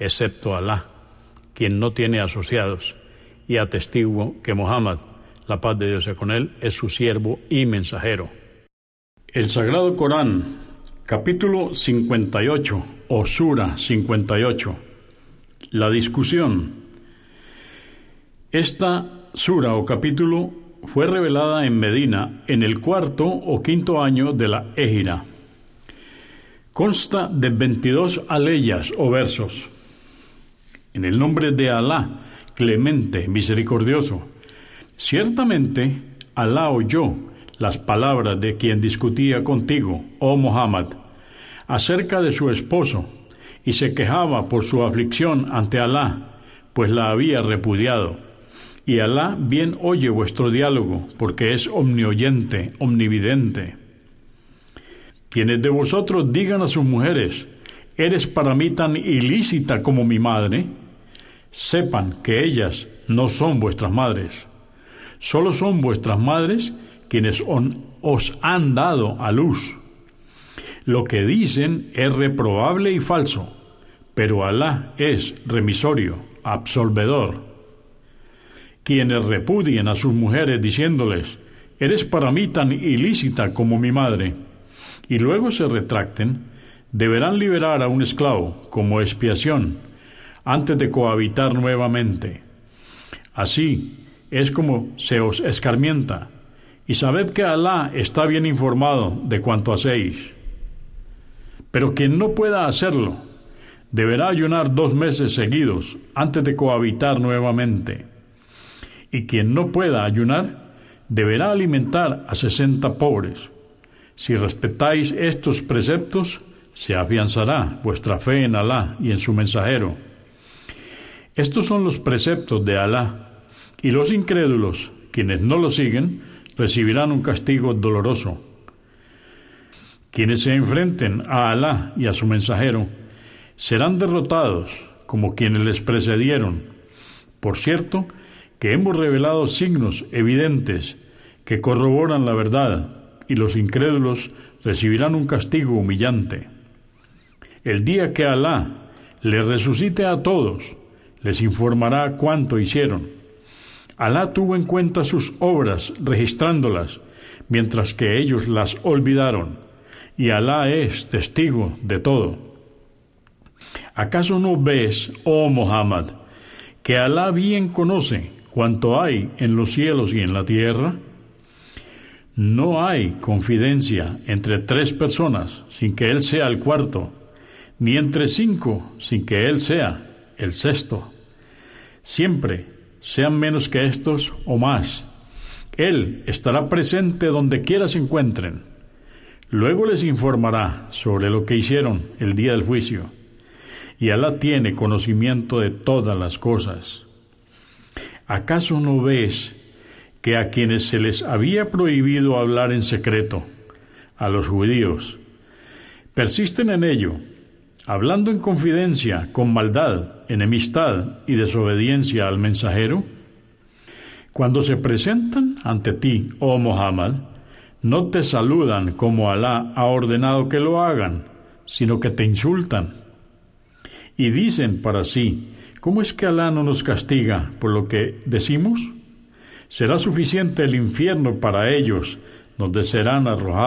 excepto Alá, quien no tiene asociados, y atestiguo que Muhammad, la paz de Dios sea con él, es su siervo y mensajero. El Sagrado Corán, capítulo 58, o Sura 58. La discusión. Esta sura o capítulo fue revelada en Medina en el cuarto o quinto año de la Égira. Consta de 22 aleyas o versos. En el nombre de Alá, clemente, misericordioso. Ciertamente, Alá oyó las palabras de quien discutía contigo, oh Muhammad, acerca de su esposo, y se quejaba por su aflicción ante Alá, pues la había repudiado. Y Alá bien oye vuestro diálogo, porque es omnioyente, omnividente. Quienes de vosotros digan a sus mujeres, eres para mí tan ilícita como mi madre, sepan que ellas no son vuestras madres. Solo son vuestras madres quienes os han dado a luz. Lo que dicen es reprobable y falso, pero Alá es remisorio, absolvedor. Quienes repudien a sus mujeres diciéndoles, eres para mí tan ilícita como mi madre, y luego se retracten, deberán liberar a un esclavo como expiación antes de cohabitar nuevamente. Así es como se os escarmienta, y sabed que Alá está bien informado de cuanto hacéis. Pero quien no pueda hacerlo, deberá ayunar dos meses seguidos antes de cohabitar nuevamente. Y quien no pueda ayunar, deberá alimentar a sesenta pobres. Si respetáis estos preceptos, se afianzará vuestra fe en Alá y en su mensajero. Estos son los preceptos de Alá, y los incrédulos, quienes no lo siguen, recibirán un castigo doloroso. Quienes se enfrenten a Alá y a su mensajero serán derrotados como quienes les precedieron. Por cierto, que hemos revelado signos evidentes que corroboran la verdad y los incrédulos recibirán un castigo humillante. El día que Alá les resucite a todos, les informará cuánto hicieron. Alá tuvo en cuenta sus obras, registrándolas, mientras que ellos las olvidaron, y Alá es testigo de todo. ¿Acaso no ves, oh Muhammad, que Alá bien conoce cuanto hay en los cielos y en la tierra? No hay confidencia entre tres personas sin que Él sea el cuarto, ni entre cinco sin que Él sea el sexto. Siempre, sean menos que estos o más, Él estará presente donde quiera se encuentren. Luego les informará sobre lo que hicieron el día del juicio. Y Alá tiene conocimiento de todas las cosas. ¿Acaso no ves que a quienes se les había prohibido hablar en secreto, a los judíos, persisten en ello, hablando en confidencia, con maldad, enemistad y desobediencia al mensajero? Cuando se presentan ante ti, oh Muhammad, no te saludan como Alá ha ordenado que lo hagan, sino que te insultan. Y dicen para sí, ¿cómo es que Alá no nos castiga por lo que decimos? Será suficiente el infierno para ellos, donde serán arrojados.